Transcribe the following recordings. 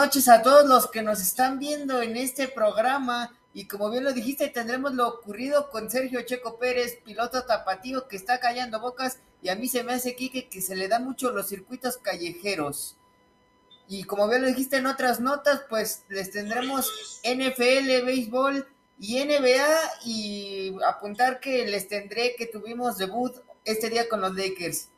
noches a todos los que nos están viendo en este programa. Y como bien lo dijiste, tendremos lo ocurrido con Sergio Checo Pérez, piloto tapatío que está callando bocas. Y a mí se me hace, Kike, que se le da mucho los circuitos callejeros. Y como bien lo dijiste en otras notas, pues les tendremos NFL, béisbol y NBA. Y apuntar que les tendré que tuvimos debut este día con los Lakers.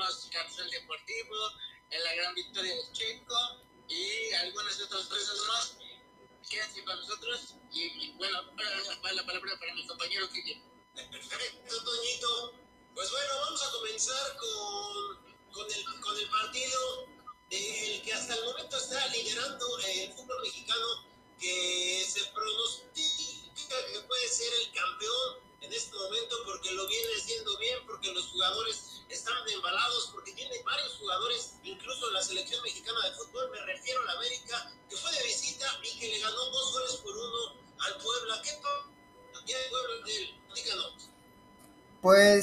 Tenemos Capsule Deportivo, la gran victoria de Checo y algunas otras cosas más. Quédense con nosotros y, bueno, para la palabra para mi compañero Kiki. Perfecto, Toñito. Pues bueno, vamos a comenzar con, con, el, con el partido del que hasta el momento está liderando el fútbol mexicano que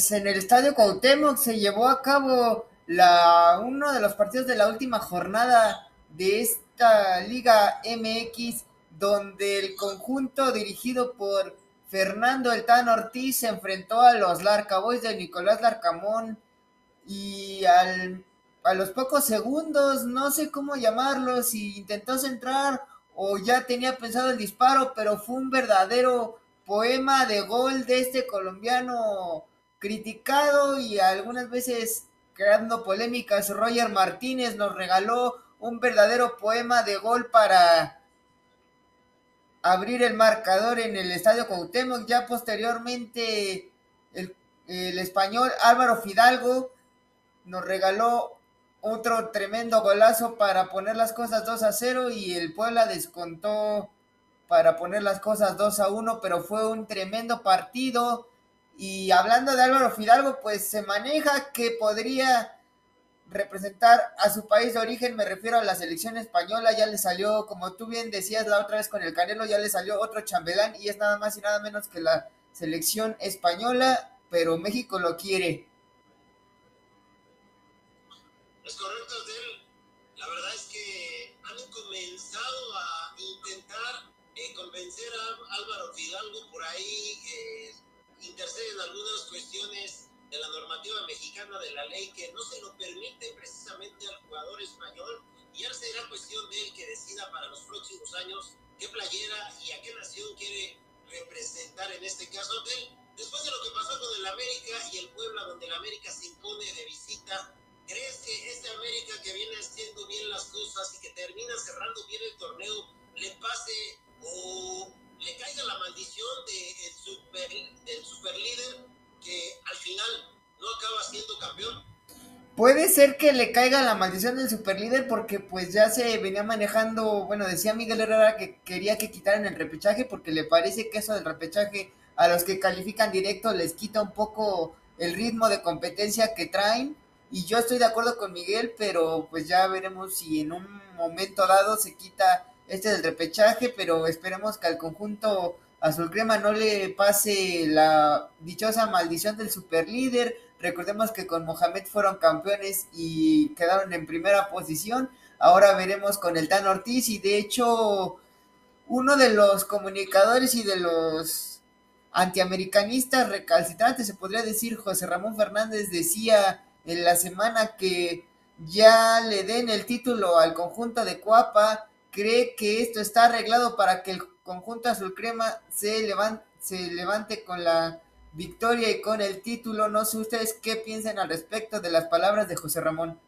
Pues en el Estadio Cuauhtémoc se llevó a cabo la, uno de los partidos de la última jornada de esta Liga MX donde el conjunto dirigido por Fernando El Tan Ortiz se enfrentó a los Larcaboys de Nicolás Larcamón y al, a los pocos segundos, no sé cómo llamarlo, si intentó centrar o ya tenía pensado el disparo, pero fue un verdadero poema de gol de este colombiano criticado y algunas veces creando polémicas. Roger Martínez nos regaló un verdadero poema de gol para abrir el marcador en el Estadio Cuauhtémoc. Ya posteriormente el, español Álvaro Fidalgo nos regaló otro tremendo golazo para poner las cosas 2 a 0 y el Puebla descontó para poner las cosas 2 a 1, pero fue un tremendo partido. Y hablando de Álvaro Fidalgo, pues se maneja que podría representar a su país de origen, me refiero a la selección española, ya le salió, como tú bien decías la otra vez con el Canelo, ya le salió otro chambelán y es nada más y nada menos que la selección española, pero México lo quiere. Es correcto, La verdad es que han comenzado a intentar eh, convencer a Álvaro Fidalgo por ahí, eh, interceden algunas cuestiones de la normativa mexicana de la ley que no se lo permite precisamente al jugador español y ahora será cuestión de él que decida para los próximos años qué playera y a qué nación quiere representar en este caso. Después de lo que pasó con el América y el Puebla, donde el América se impone de visita, ¿crees que este América que viene haciendo bien las cosas y que termina cerrando bien el torneo le pase o le caiga la maldición de super, del superlíder que al final no acaba siendo campeón. Puede ser que le caiga la maldición del superlíder porque pues ya se venía manejando, bueno, decía Miguel Herrera que quería que quitaran el repechaje porque le parece que eso del repechaje a los que califican directo les quita un poco el ritmo de competencia que traen y yo estoy de acuerdo con Miguel, pero pues ya veremos si en un momento dado se quita este del repechaje, pero esperemos que al conjunto Azul Crema no le pase la dichosa maldición del superlíder. Recordemos que con Mohamed fueron campeones y quedaron en primera posición. Ahora veremos con el Tan Ortiz y de hecho uno de los comunicadores y de los antiamericanistas recalcitrantes, se podría decir, José Ramón Fernández decía en la semana que ya le den el título al conjunto de Cuapa, cree que esto está arreglado para que el conjunto azul crema se levante, se levante con la victoria y con el título. No sé ustedes qué piensan al respecto de las palabras de José Ramón.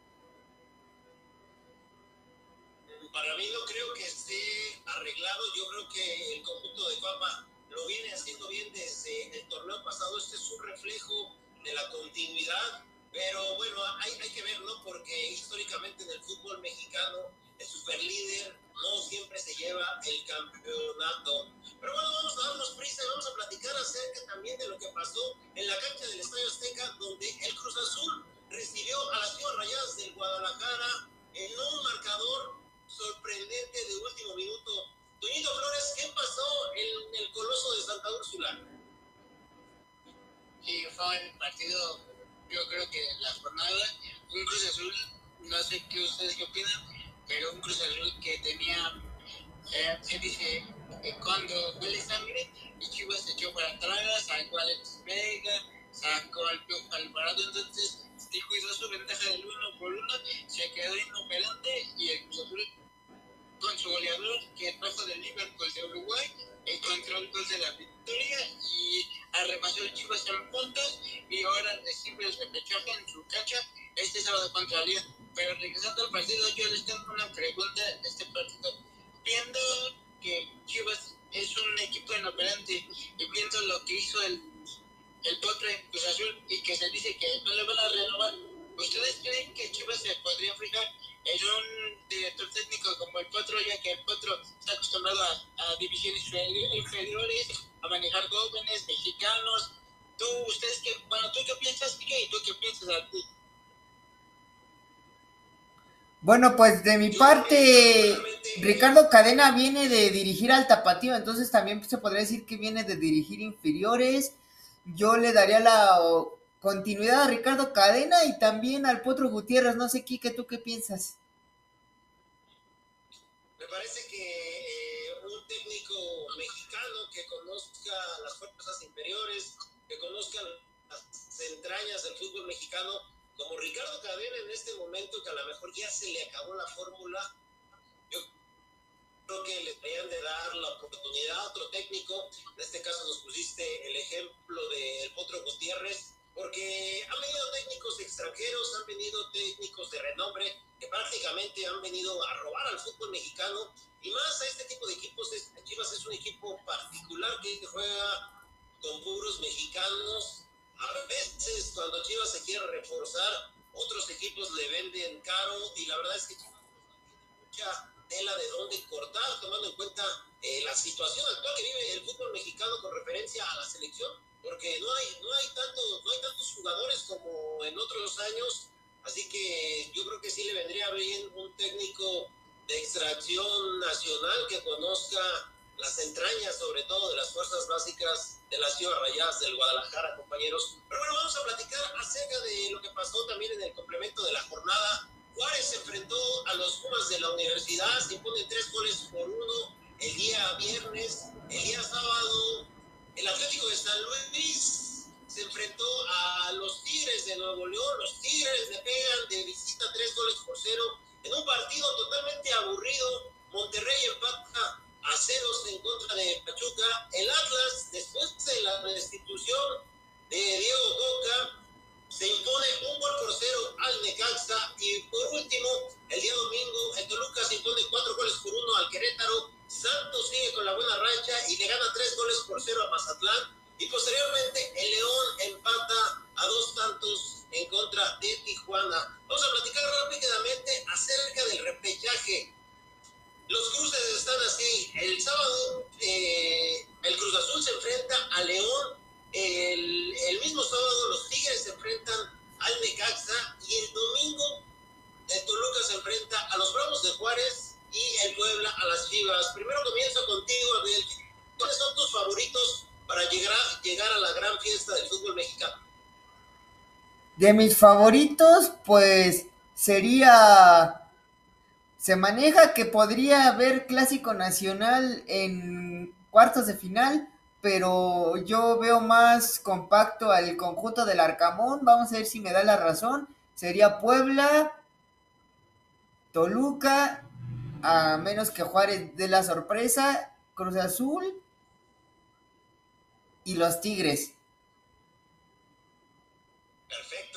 Para mí no creo que esté arreglado. Yo creo que el conjunto de Cuapa lo viene haciendo bien desde el torneo pasado. Este es un reflejo de la continuidad. Pero bueno, hay, que ver, ¿no? Porque históricamente en el fútbol mexicano el superlíder no siempre se lleva el campeonato. Pero bueno, vamos a darnos prisa y vamos a platicar acerca también de lo que pasó en la cancha del Estadio Azteca, donde el Cruz Azul recibió a las Chivas Rayadas del Guadalajara en un marcador sorprendente de último minuto. Toñito Flores, ¿qué pasó en el Coloso de Santa Úrsula? Sí, fue un partido, yo creo que la jornada, un Cruz Azul, no sé qué ustedes qué opinan, pero un Cruz Azul que tenía, eh, se dice, eh, cuando huele sangre, y Chivas se echó para atrás, sacó a Alex Vega, sacó al Piojo Alvarado, entonces y cuidó su ventaja del uno por uno, se quedó inoperante y el Cruz Azul con su goleador que trajo del Liverpool de Uruguay encontró el gol de la victoria y arrebató el Chivas en puntos y ahora recibe el repechaje en su cancha este sábado contra Lyon. Pero regresando al partido, yo les tengo una pregunta este Bueno, pues de mi parte, Ricardo Cadena viene de dirigir al Tapatío, entonces también se podría decir que viene de dirigir inferiores yo le daría la continuidad a Ricardo Cadena y también al Potro Gutiérrez. No sé, Kike, ¿tú qué piensas? Me parece que eh, un técnico mexicano que conozca las fuerzas inferiores, que conozca las entrañas del fútbol mexicano, como Ricardo Cadena en este momento, que a lo mejor ya se le acabó la fórmula, creo que le deberían de dar la oportunidad a otro técnico. En este caso nos pusiste el ejemplo del Potro Gutiérrez, porque han venido técnicos extranjeros, han venido técnicos de renombre que prácticamente han venido a robar al fútbol mexicano y más a este tipo de equipos. Chivas es un equipo particular que juega con puros mexicanos. A veces cuando Chivas se quiere reforzar, otros equipos le venden caro y la verdad es que Chivas mucha tela de dónde cortar, tomando en cuenta eh, la situación actual que vive el fútbol mexicano con referencia a la selección, porque no hay, no hay, tanto, no hay tantos jugadores como en otros años, así que yo creo que sí le vendría bien un técnico de extracción nacional que conozca las entrañas, sobre todo de las fuerzas básicas de las Ciudad Rayadas del Guadalajara, compañeros. Pero bueno, vamos a platicar acerca de lo que pasó también en el complemento de la jornada. Juárez se enfrentó a los Pumas de la universidad, se impone tres goles por uno el día viernes, el día sábado, el Atlético de San Luis se enfrentó a los Tigres de Nuevo León, los Tigres le pegan de visita tres goles por cero en un partido totalmente aburrido, Monterrey empata a ceros en contra de Pachuca, el Atlas después de la restitución de Diego Coca se impone un gol por cero al Necaxa y por último, el día domingo, el Toluca se impone cuatro goles por uno al Querétaro, Santos sigue con la buena racha y le gana tres goles por cero a Mazatlán y posteriormente el León empata a dos tantos en contra de Tijuana. Vamos a platicar rápidamente acerca del repechaje. Los cruces están así. El sábado eh, el Cruz Azul se enfrenta a León el, mismo sábado los Tigres se enfrentan al Necaxa y el domingo el Toluca se enfrenta a los Bravos de Juárez y el Puebla a las Chivas. Primero comienzo contigo, Abel. ¿Cuáles son tus favoritos para llegar a la gran fiesta del fútbol mexicano? De mis favoritos, pues sería... Se maneja que podría haber clásico nacional en cuartos de final, pero yo veo más compacto al conjunto del Arcamón. Vamos a ver si me da la razón. Sería Puebla, Toluca, a menos que Juárez de la sorpresa, Cruz Azul y los Tigres. Perfecto,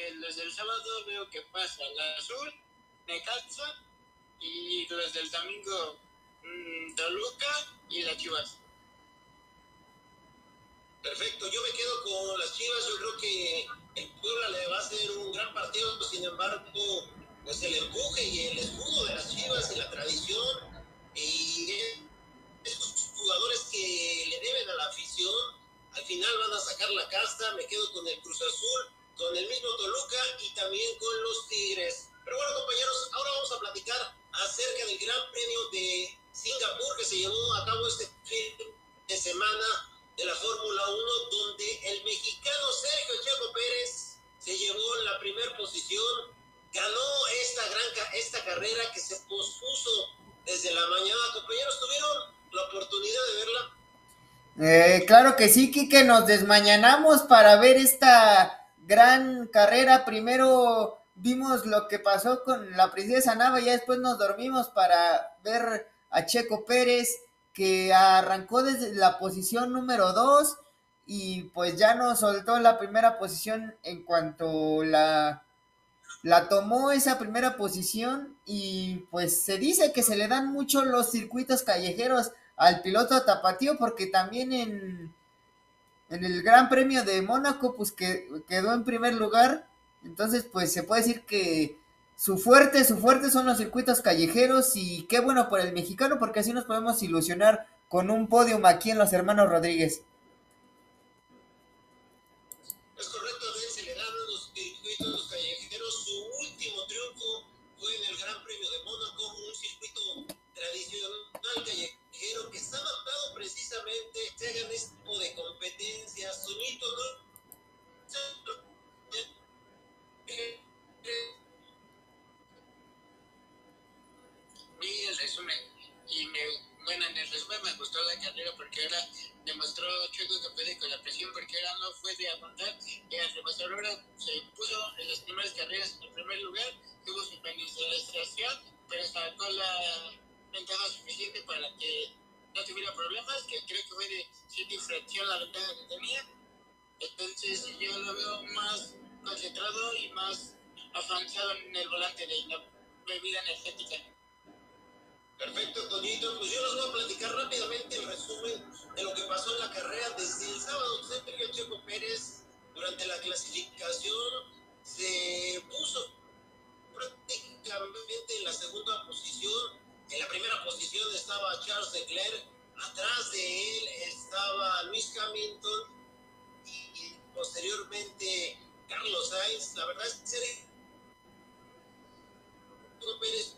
Desde el sábado veo que pasa la azul Necaxa y desde el domingo mmm, Toluca y las Chivas. Perfecto, yo me quedo con las Chivas, yo creo que el Puebla le va a hacer un gran partido, sin embargo, pues el empuje y el escudo de las Chivas y la tradición y esos jugadores que le deben a la afición, al final van a sacar la casta, me quedo con el Cruz Azul, con el mismo Toluca y también con los Tigres. Pero bueno, compañeros, ahora vamos a platicar acerca del Gran Premio de Singapur que se llevó a cabo este fin de semana de la Fórmula 1, donde el mexicano Sergio Checo Pérez se llevó la primera posición, ganó esta gran esta carrera que se pospuso desde la mañana. Compañeros, ¿tuvieron la oportunidad de verla? Eh, claro que sí, Kike, nos desmañanamos para ver esta gran carrera. Primero vimos lo que pasó con la princesa Nava ya después nos dormimos para ver a Checo Pérez, que arrancó desde la posición número 2 y pues ya nos soltó la primera posición en cuanto la, la tomó esa primera posición y pues se dice que se le dan mucho los circuitos callejeros al piloto tapatío porque también en, en el Gran Premio de Mónaco pues que, quedó en primer lugar entonces pues se puede decir que su fuerte, su fuerte son los circuitos callejeros y qué bueno por el mexicano porque así nos podemos ilusionar con un podium aquí en los hermanos Rodríguez. Estaba Charles Leclerc, atrás de él estaba Luis Hamilton y, posteriormente Carlos Sainz. La verdad es que Pérez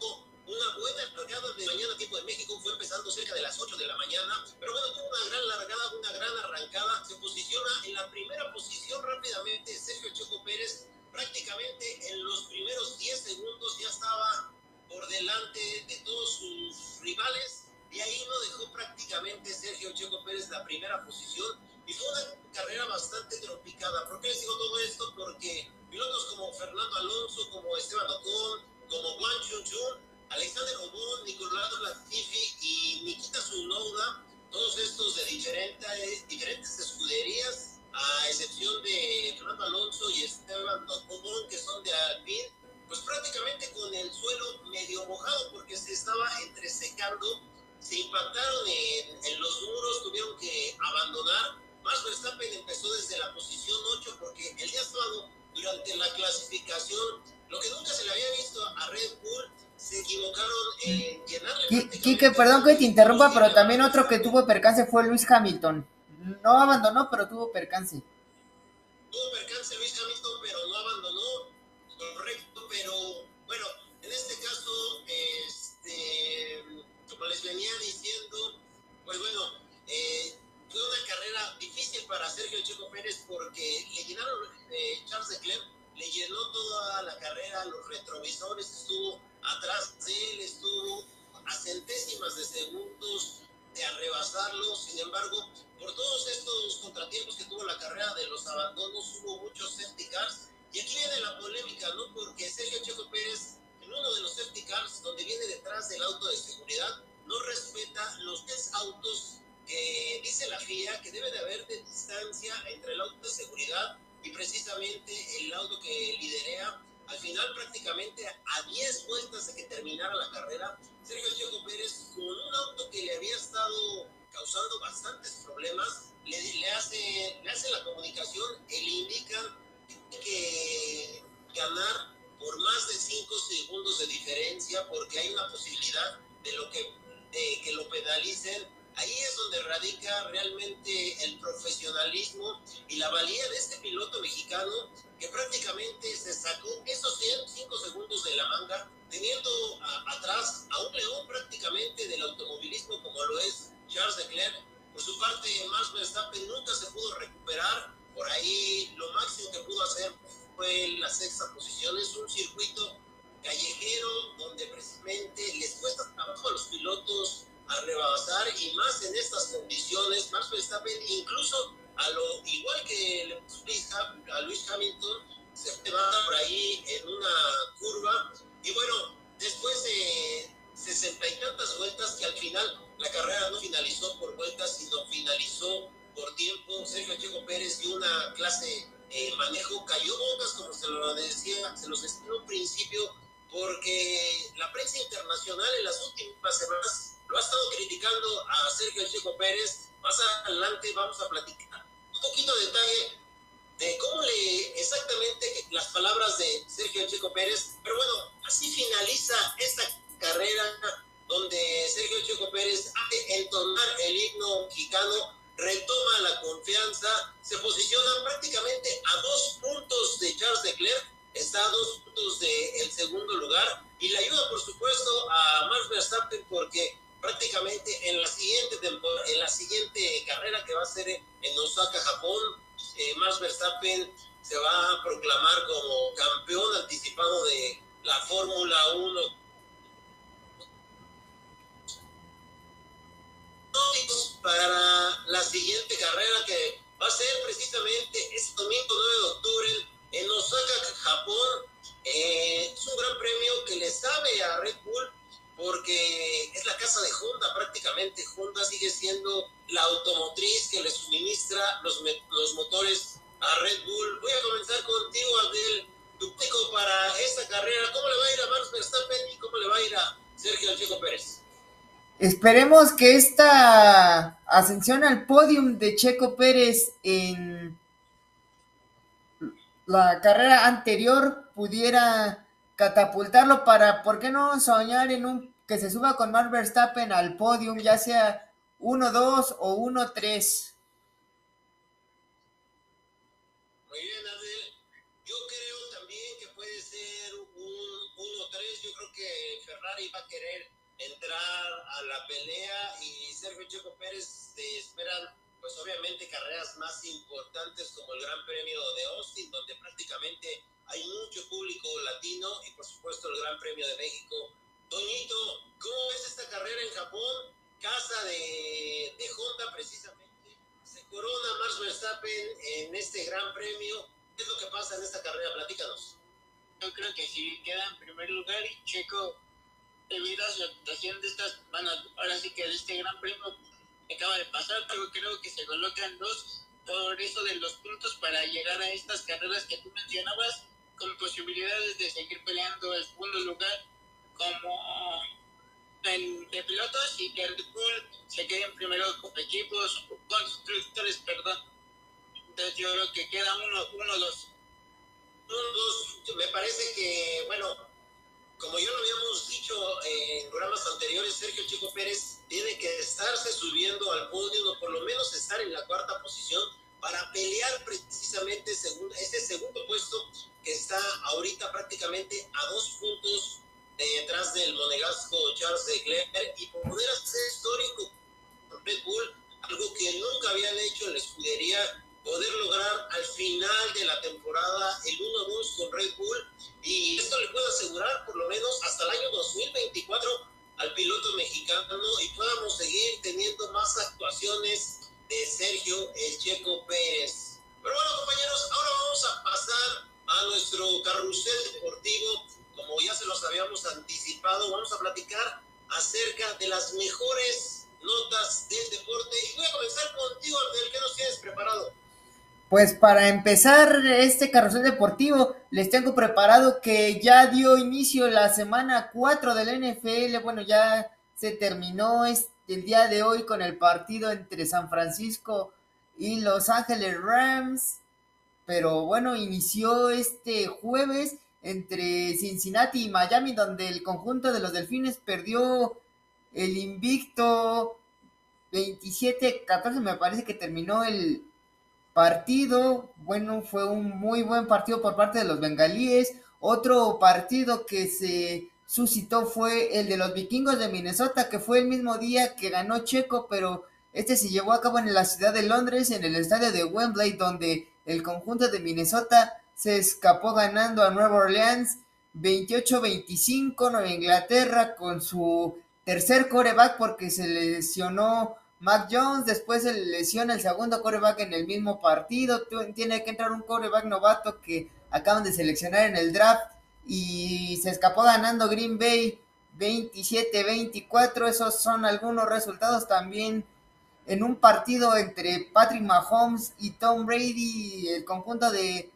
una buena largada de mañana, tiempo de México, fue empezando cerca de las 8 de la mañana, pero bueno, tuvo una gran largada, una gran arrancada, se posiciona en la primera posición rápidamente Sergio Choco Pérez, prácticamente en los primeros 10 segundos ya estaba por delante de todos sus rivales, y ahí no dejó prácticamente Sergio Checo Pérez la primera posición, y fue una carrera bastante tropicada. ¿Por qué les digo todo esto? Porque pilotos como Fernando Alonso, como Esteban Ocon, como Juan Chun Alexander Obon, Nicolás Latifi y Nikita Tsunoda, todos estos de diferentes, diferentes escuderías, a excepción de Fernando Alonso y Esteban Ocon, que son de Alpine, pues prácticamente con el suelo medio mojado porque se estaba entresecando, se impactaron en, en los muros, tuvieron que abandonar. Max Verstappen empezó desde la posición 8 porque el día sábado, durante la clasificación, lo que nunca se le había visto a Red Bull se equivocaron en llenarle. Quique, perdón que te interrumpa, pero también otro que tuvo percance fue Luis Hamilton. No abandonó, pero tuvo percance. Tuvo percance Luis Hamilton, Charles Leclerc, le llenó toda la carrera, los retrovisores, estuvo atrás de él, estuvo a centésimas de segundos de arrebasarlo. Sin embargo, por todos estos contratiempos que tuvo la carrera de los abandonos, hubo muchos safety cars. Y aquí viene la polémica, ¿no? Porque Sergio Checo Pérez, en uno de los safety cars, donde viene detrás del auto de seguridad, no respeta los tres autos que dice la FIA que debe de haber de distancia entre el auto de seguridad y precisamente el auto que liderea al final, prácticamente a 10 vueltas de que terminara la carrera, Sergio Checo Pérez, con un auto que le había estado causando bastantes problemas, le, hace, le hace la comunicación y le indican que ganar por más de 5 segundos de diferencia, porque hay una posibilidad de, lo que, de que lo pedalicen Ahí es donde radica realmente el profesionalismo y la valía de este piloto mexicano que prácticamente se sacó esos 5 segundos de la manga, teniendo atrás a un león prácticamente del automovilismo como lo es Charles Leclerc. Por su parte, Max Verstappen nunca se pudo recuperar. Por ahí lo máximo que pudo hacer fue la sexta posición. Es un circuito callejero donde precisamente les cuesta trabajo a los pilotos a rebasar y más en estas condiciones, Max Verstappen incluso a lo igual que a Luis Hamilton se va por ahí en una curva y bueno, después de sesenta y tantas vueltas que al final la carrera no finalizó por vueltas, sino finalizó por tiempo. Sergio Checo Pérez dio una clase eh, manejo, cayó bombas, como se lo decía, se los decía en un principio, porque la prensa internacional en las últimas semanas lo ha estado criticando a Sergio Checo Pérez. Más adelante vamos a platicar un poquito de detalle de cómo le exactamente las palabras de Sergio Checo Pérez. Pero bueno, así finaliza esta carrera donde Sergio Checo Pérez hace entonar el himno mexicano, retoma la confianza, se posiciona prácticamente a dos puntos de Charles Leclerc, está a dos puntos del segundo lugar y le ayuda por supuesto a Max Verstappen porque prácticamente en la siguiente en la siguiente carrera que va a ser en Osaka, Japón, eh, Max Verstappen se va a proclamar como campeón anticipado de la Fórmula 1 para la siguiente carrera que va a ser precisamente este domingo 9 de octubre en Osaka, Japón. Eh, es un gran premio que le sabe a Red Bull porque es la casa de Honda prácticamente. Honda sigue siendo la automotriz que le suministra los, los motores a Red Bull. Voy a comenzar contigo, Abdel. Tu para esta carrera, ¿cómo le va a ir a Max Verstappen y cómo le va a ir a Sergio Chico Pérez? Esperemos que esta ascensión al podium de Checo Pérez en la carrera anterior pudiera catapultarlo para, ¿por qué no soñar en un se suba con Max Verstappen al podium, ya sea 1-2 o 1-3? Muy bien, Adel. Yo creo también que puede ser un 1-3. Yo creo que Ferrari va a querer entrar a la pelea y Sergio Checo Pérez te esperan pues obviamente carreras más importantes como el Gran Premio de Austin, donde prácticamente hay mucho público latino y por supuesto el Gran Premio de México. Toñito, ¿cómo ves esta carrera en Japón? Casa de, de Honda precisamente. Se corona Max Verstappen en este Gran Premio. ¿Qué es lo que pasa en esta carrera? Platícanos. Yo creo que sí, queda en primer lugar y Checo debido a su actuación de estas, bueno, ahora sí que de este gran premio que acaba de pasar, pero creo que se colocan dos por eso de los puntos para llegar a estas carreras que tú mencionabas, con posibilidades de seguir peleando el segundo lugar como en, de pilotos y que Red Bull se queden primero con equipos, constructores, perdón. Entonces yo creo que queda uno, uno, dos. Uno, dos, me parece que, bueno, como ya lo habíamos dicho en programas anteriores, Sergio Chico Pérez tiene que estarse subiendo al podio o por lo menos estar en la cuarta posición para pelear precisamente ese segundo puesto que está ahorita prácticamente a dos puntos detrás del monegasco Charles Leclerc y poder hacer histórico Red Bull, algo que nunca habían hecho en la escudería poder lograr al final de la temporada el 1-2 con Red Bull y esto le puede asegurar por lo menos hasta el año 2024 al piloto mexicano y podamos seguir teniendo más actuaciones de Sergio El Checo Pérez. Pero bueno compañeros, ahora vamos a pasar a nuestro carrusel deportivo. Como ya se los habíamos anticipado, vamos a platicar acerca de las mejores notas del deporte. Y voy a comenzar contigo, del que nos tienes preparado. Pues para empezar este carrusel deportivo, les tengo preparado que ya dio inicio la semana 4 del NFL. Bueno, ya se terminó el día de hoy con el partido entre San Francisco y Los Ángeles Rams. Pero bueno, inició este jueves entre Cincinnati y Miami, donde el conjunto de los Delfines perdió el invicto 27-14, me parece que terminó el, partido, bueno, fue un muy buen partido por parte de los bengalíes. Otro partido que se suscitó fue el de los vikingos de Minnesota, que fue el mismo día que ganó Checo, pero este se llevó a cabo en la ciudad de Londres, en el estadio de Wembley, donde el conjunto de Minnesota se escapó ganando a Nueva Orleans 28-25, Nueva Inglaterra con su tercer coreback porque se lesionó Mac Jones, después se lesiona el segundo coreback en el mismo partido, tiene que entrar un coreback novato que acaban de seleccionar en el draft y se escapó ganando Green Bay 27-24, esos son algunos resultados también en un partido entre Patrick Mahomes y Tom Brady, el conjunto de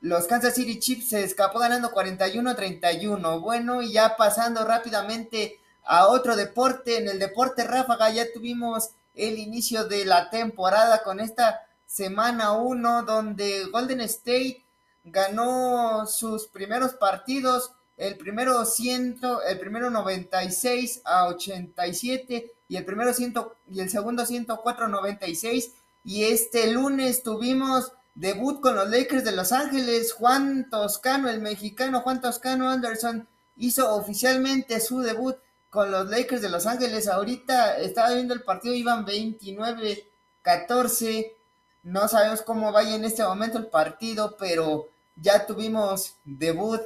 los Kansas City Chiefs se escapó ganando 41-31. Bueno, y ya pasando rápidamente a otro deporte, en el deporte ráfaga ya tuvimos el inicio de la temporada con esta semana 1 donde Golden State ganó sus primeros partidos, el primero 100, el primero 96 a 87 y el primero 100 y el segundo 104 96 y este lunes tuvimos debut con los Lakers de Los Ángeles, Juan Toscano, el mexicano Juan Toscano Anderson hizo oficialmente su debut con los Lakers de Los Ángeles. Ahorita estaba viendo el partido, iban 29-14. No sabemos cómo vaya en este momento el partido, pero ya tuvimos debut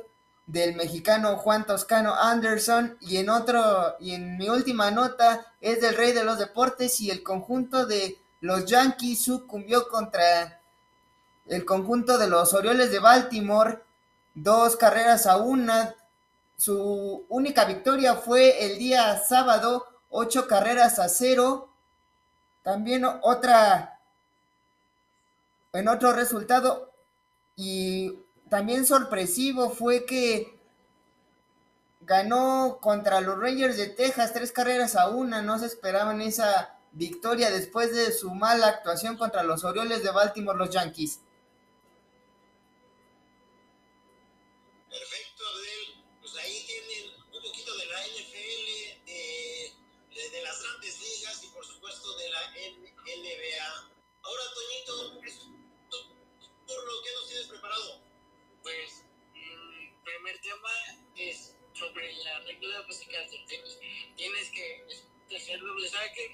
del mexicano Juan Toscano Anderson y en otro y en mi última nota es del rey de los deportes y el conjunto de los Yankees sucumbió contra el conjunto de los Orioles de Baltimore dos carreras a una su única victoria fue el día sábado ocho carreras a cero también otra en otro resultado y también sorpresivo fue que ganó contra los Rangers de Texas tres carreras a una. No se esperaban esa victoria después de su mala actuación contra los Orioles de Baltimore, los Yankees.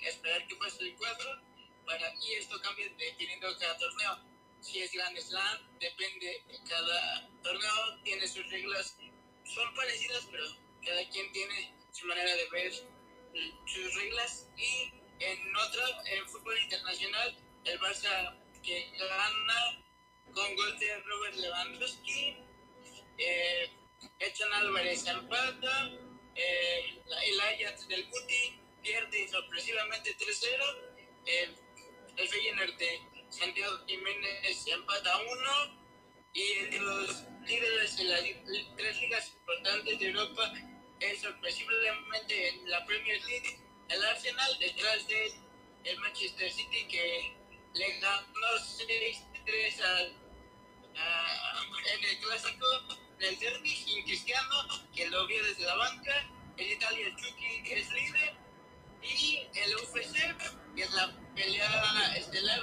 Esperar que pase el cuadro, para, y esto cambia dependiendo de cada torneo. Si es Grand Slam, depende de cada torneo, tiene sus reglas, son parecidas, pero cada quien tiene su manera de ver sus reglas. Y en otro, en fútbol internacional, el Barça que gana con gol de Robert Lewandowski, eh, Echan Álvarez empata, eh, el Ajax del Guti pierde sorpresivamente 3-0, el, el Feyenoord de Santiago Jiménez empata 1 y los líderes de las tres ligas importantes de Europa es sorpresivamente en la Premier League el Arsenal detrás de el Manchester City que le ganó 6-3 al en el clásico del derby Cristiano, que lo vio desde la banca, el Italia Chucky, que es líder, y el UFC, que es la pelea estelar,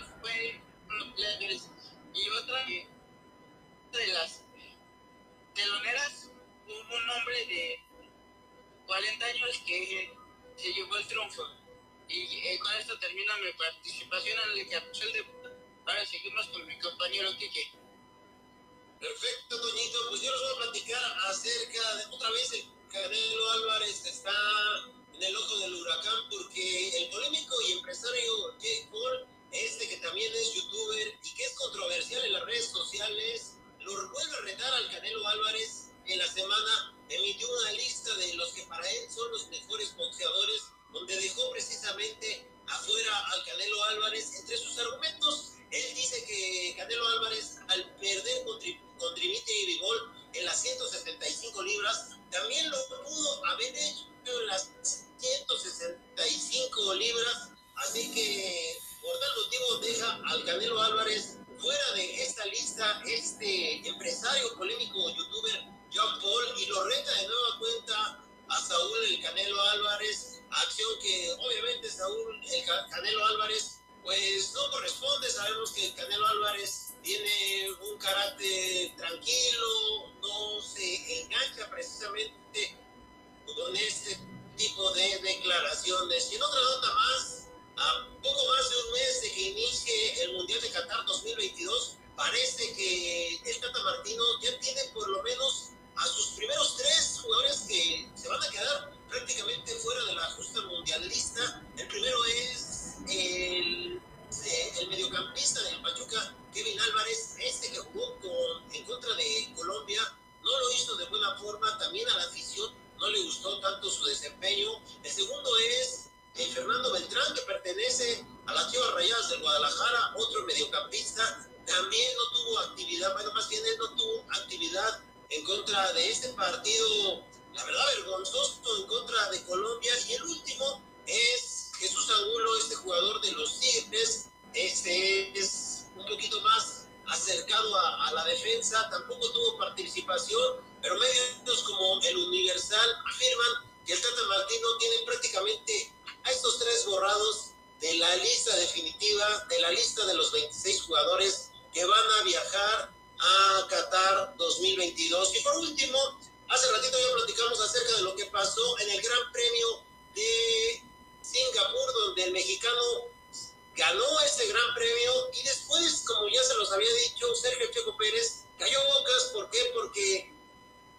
había dicho, Sergio Checo Pérez cayó bocas. ¿Por qué? Porque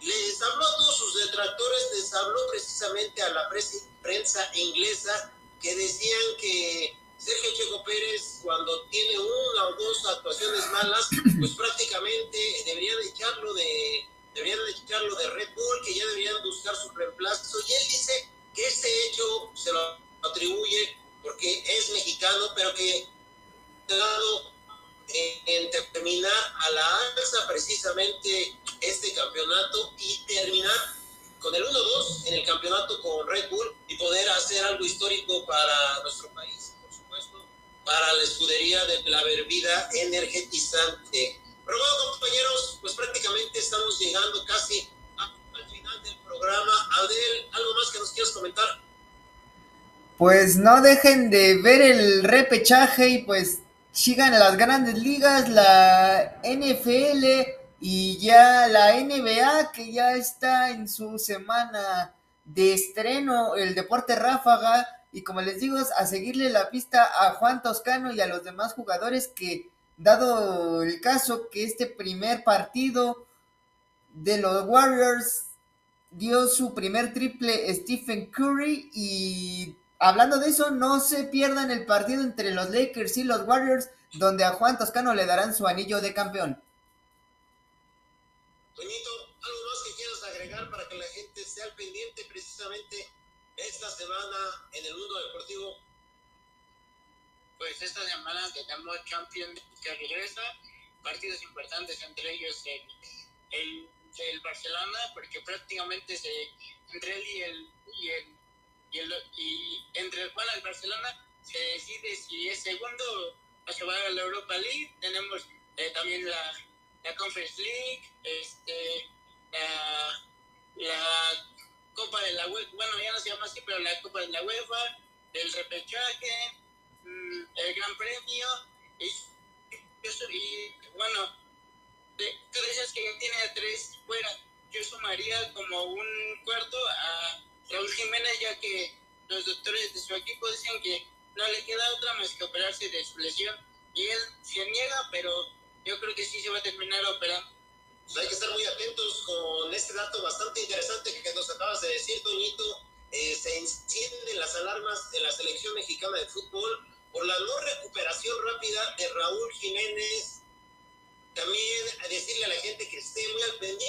les habló a todos sus detractores, les habló precisamente a la prensa inglesa Pues no dejen de ver el repechaje y pues sigan las grandes ligas, la NFL y ya la NBA, que ya está en su semana de estreno, el deporte ráfaga. Y como les digo, a seguirle la pista a Juan Toscano y a los demás jugadores que, dado el caso que este primer partido de los Warriors dio su primer triple Stephen Curry y hablando de eso, no se pierdan el partido entre los Lakers y los Warriors, donde a Juan Toscano le darán su anillo de campeón. Toñito, ¿algo más que quieras agregar para que la gente esté al pendiente precisamente esta semana en el mundo deportivo? Pues esta semana tenemos Champions que regresa, partidos importantes, entre ellos el, el, el, Barcelona, porque prácticamente se, entre él y el, y el, y, el, y entre el Juan y el Barcelona se decide si es segundo o se va a la Europa League. Tenemos eh, también la la Conference League, este, la, Copa de la UEFA, bueno, ya no se llama así, pero la Copa de la UEFA, el repechaje, mm, el Gran Premio, y, bueno, tú dices que tiene a tres fuera, yo sumaría como un cuarto a Raúl Jiménez, ya que los doctores de su equipo dicen que no le queda otra más que operarse de su lesión. Y él se niega, pero yo creo que sí se va a terminar operando. Pues hay que estar muy atentos con este dato bastante interesante que nos acabas de decir, Doñito. Eh, se encienden las alarmas de la selección mexicana de fútbol por la no recuperación rápida de Raúl Jiménez. También a decirle a la gente que esté muy al pendiente